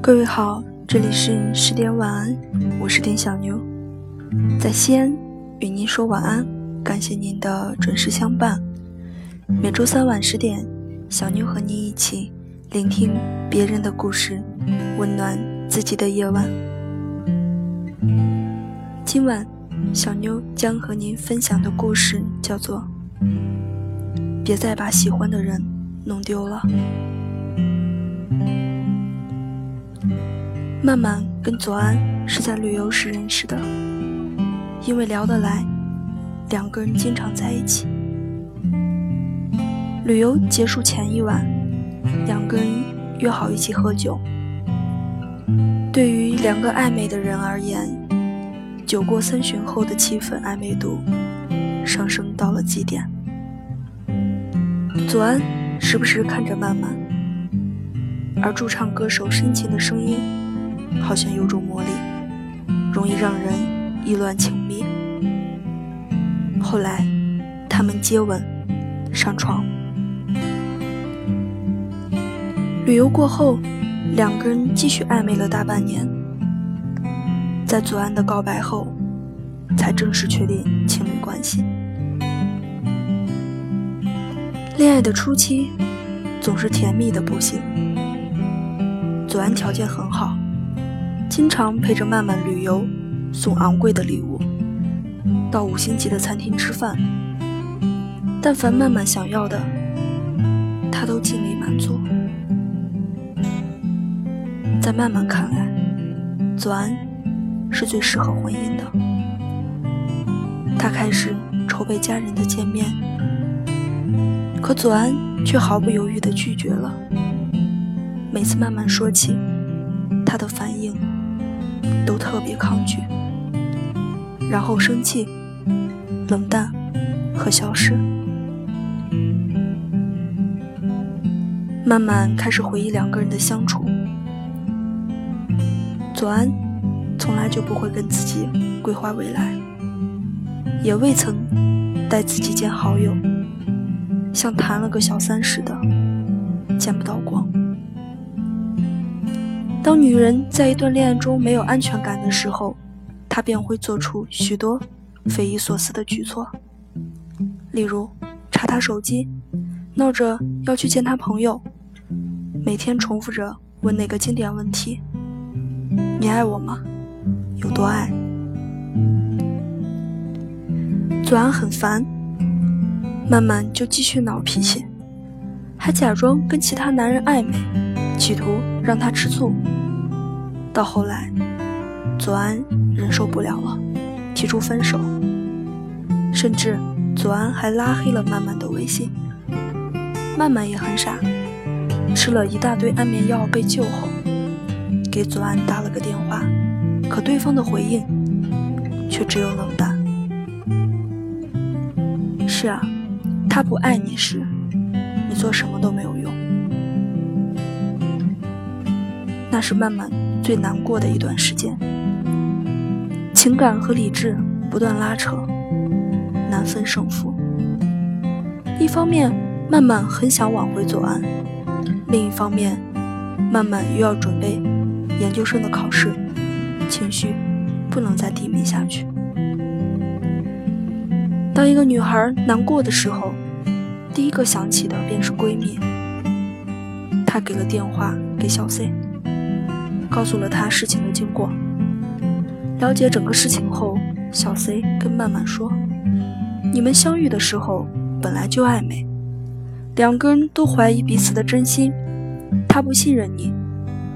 各位好，这里是十点晚安，我是点小牛，在西安与您说晚安，感谢您的准时相伴。每周三晚十点，小妞和您一起聆听别人的故事，温暖自己的夜晚。今晚，小妞将和您分享的故事叫做《别再把喜欢的人弄丢了》。曼曼跟左安是在旅游时认识的，因为聊得来，两个人经常在一起。旅游结束前一晚，两个人约好一起喝酒。对于两个暧昧的人而言，酒过三巡后的气氛暧昧度上升到了极点。左安时不时看着曼曼，而驻唱歌手深情的声音。好像有种魔力，容易让人意乱情迷。后来，他们接吻、上床。旅游过后，两个人继续暧昧了大半年。在左岸的告白后，才正式确定情侣关系。恋爱的初期，总是甜蜜的不行。左岸条件很好。经常陪着曼曼旅游，送昂贵的礼物，到五星级的餐厅吃饭。但凡曼曼想要的，他都尽力满足。在曼曼看来，左安是最适合婚姻的。他开始筹备家人的见面，可左安却毫不犹豫地拒绝了。每次慢慢说起，他的反应。都特别抗拒，然后生气、冷淡和消失。慢慢开始回忆两个人的相处。左安从来就不会跟自己规划未来，也未曾带自己见好友，像谈了个小三似的，见不到光。当女人在一段恋爱中没有安全感的时候，她便会做出许多匪夷所思的举措，例如查他手机，闹着要去见他朋友，每天重复着问那个经典问题：“你爱我吗？有多爱？”左安很烦，慢慢就继续闹脾气，还假装跟其他男人暧昧。企图让他吃醋，到后来，左安忍受不了了，提出分手，甚至左安还拉黑了曼曼的微信。曼曼也很傻，吃了一大堆安眠药被救后，给左安打了个电话，可对方的回应却只有冷淡。是啊，他不爱你时，你做什么都没有用。那是曼曼最难过的一段时间，情感和理智不断拉扯，难分胜负。一方面，曼曼很想挽回左安；另一方面，曼曼又要准备研究生的考试，情绪不能再低迷下去。当一个女孩难过的时候，第一个想起的便是闺蜜。她给了电话给小 C。告诉了她事情的经过。了解整个事情后，小 C 跟曼曼说：“你们相遇的时候本来就暧昧，两个人都怀疑彼此的真心。他不信任你，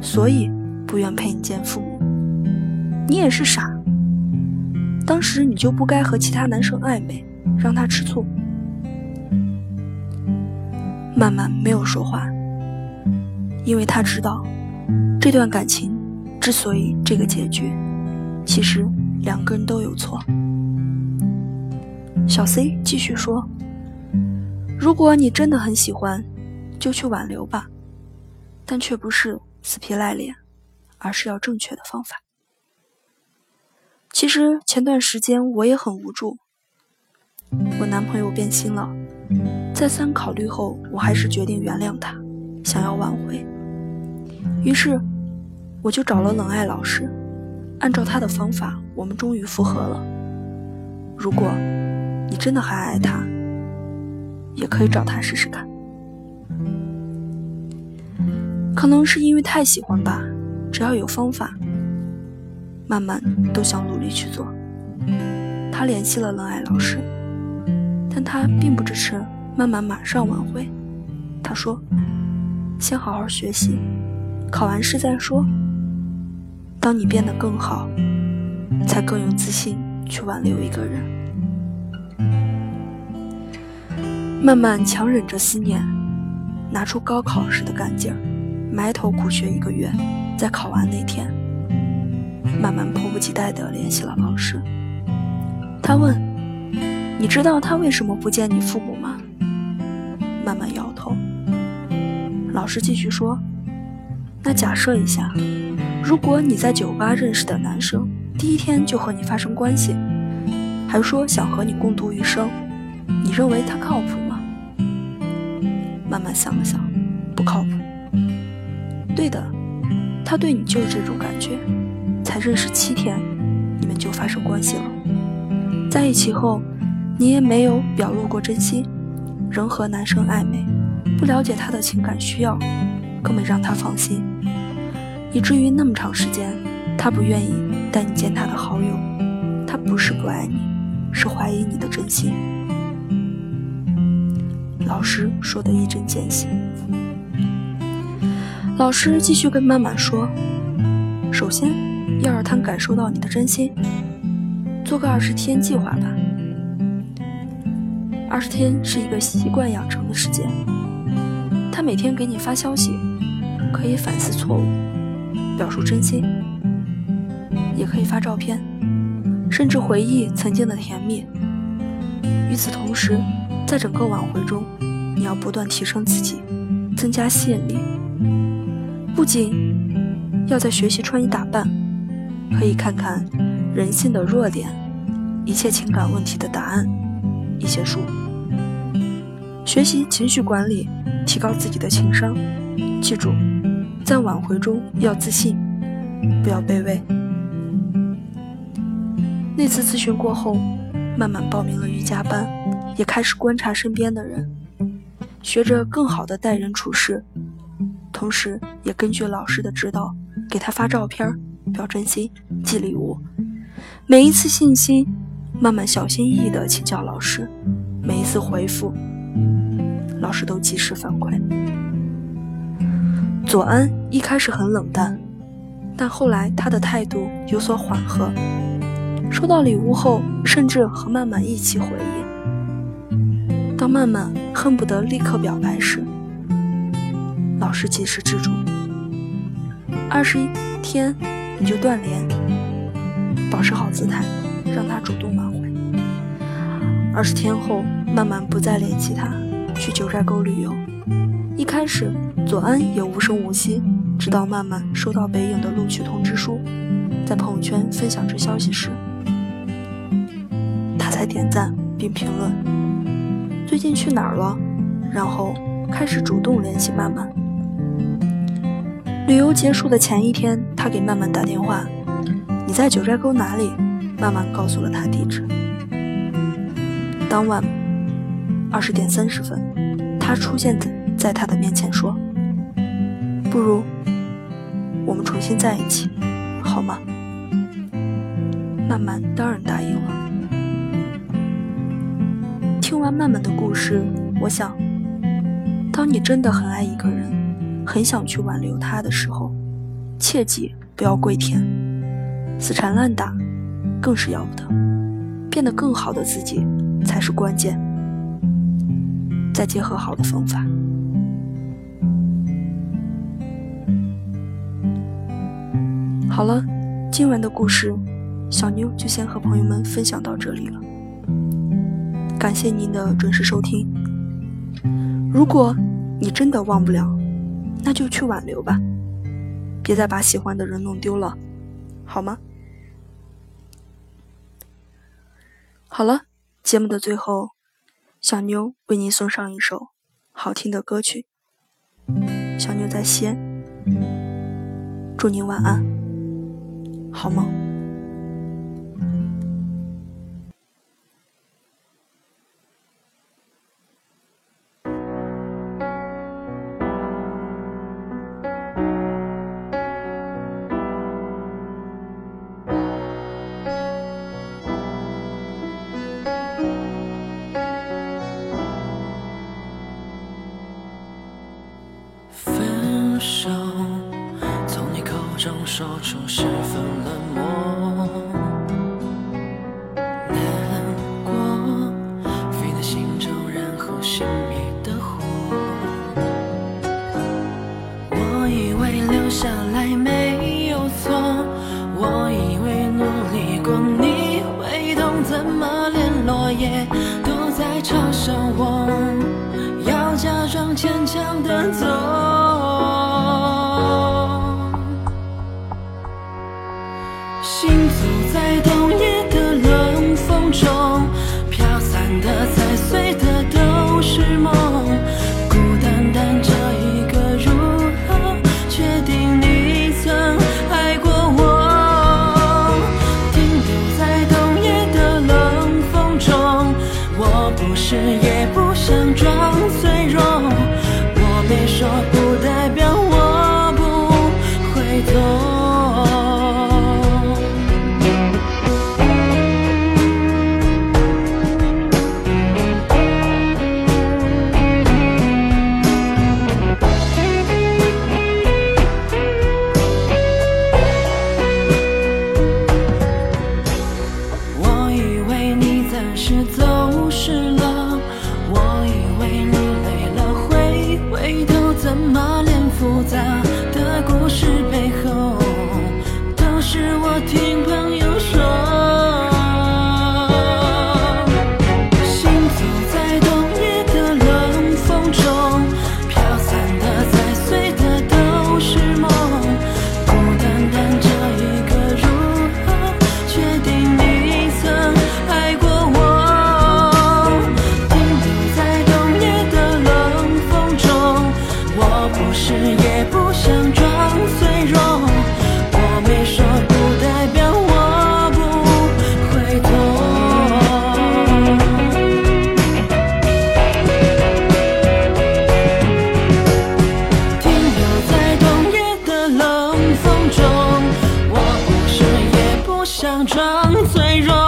所以不愿陪你见父母。你也是傻，当时你就不该和其他男生暧昧，让他吃醋。”曼曼没有说话，因为他知道。这段感情之所以这个结局，其实两个人都有错。小 C 继续说：“如果你真的很喜欢，就去挽留吧，但却不是死皮赖脸，而是要正确的方法。”其实前段时间我也很无助，我男朋友变心了，再三考虑后，我还是决定原谅他，想要挽回。于是，我就找了冷爱老师，按照他的方法，我们终于复合了。如果你真的还爱他，也可以找他试试看。可能是因为太喜欢吧，只要有方法，慢慢都想努力去做。他联系了冷爱老师，但他并不支持慢慢马上挽回。他说：“先好好学习，考完试再说。当你变得更好，才更有自信去挽留一个人。”慢慢强忍着思念，拿出高考时的干劲儿。埋头苦学一个月，在考完那天，慢慢迫不及待地联系了老师。他问：“你知道他为什么不见你父母吗？”慢慢摇头。老师继续说：“那假设一下，如果你在酒吧认识的男生第一天就和你发生关系，还说想和你共度余生，你认为他靠谱吗？”慢慢想了想，不靠谱。对的，他对你就是这种感觉，才认识七天，你们就发生关系了。在一起后，你也没有表露过真心，仍和男生暧昧，不了解他的情感需要，更没让他放心，以至于那么长时间，他不愿意带你见他的好友。他不是不爱你，是怀疑你的真心。老师说的一针见血。老师继续跟曼曼说：“首先要让他感受到你的真心，做个二十天计划吧。二十天是一个习惯养成的时间。他每天给你发消息，可以反思错误，表述真心，也可以发照片，甚至回忆曾经的甜蜜。与此同时，在整个挽回中，你要不断提升自己，增加吸引力。”不仅要在学习穿衣打扮，可以看看人性的弱点，一切情感问题的答案，一些书，学习情绪管理，提高自己的情商。记住，在挽回中要自信，不要卑微。那次咨询过后，慢慢报名了瑜伽班，也开始观察身边的人，学着更好的待人处事。同时，也根据老师的指导，给他发照片、表真心、寄礼物。每一次信息，慢慢小心翼翼地请教老师；每一次回复，老师都及时反馈。左安一开始很冷淡，但后来他的态度有所缓和。收到礼物后，甚至和曼曼一起回忆。当曼曼恨不得立刻表白时，老师及时制住，二十一天你就断联，保持好姿态，让他主动挽回。二十天后，慢慢不再联系他，去九寨沟旅游。一开始，左安也无声无息，直到慢慢收到北影的录取通知书，在朋友圈分享这消息时，他才点赞并评论：“最近去哪儿了？”然后开始主动联系曼曼。旅游结束的前一天，他给曼曼打电话：“你在九寨沟哪里？”曼曼告诉了他地址。当晚二十点三十分，他出现在在他的面前说：“不如我们重新在一起，好吗？”曼曼当然答应了。听完曼曼的故事，我想，当你真的很爱一个人。很想去挽留他的时候，切记不要跪舔，死缠烂打更是要不得。变得更好的自己才是关键。再结合好的方法。好了，今晚的故事，小妞就先和朋友们分享到这里了。感谢您的准时收听。如果你真的忘不了。那就去挽留吧，别再把喜欢的人弄丢了好吗？好了节目的最后小妞为您送上一首好听的歌曲。小妞在西安祝您晚安好梦。行走在怎么连复杂？假装脆弱。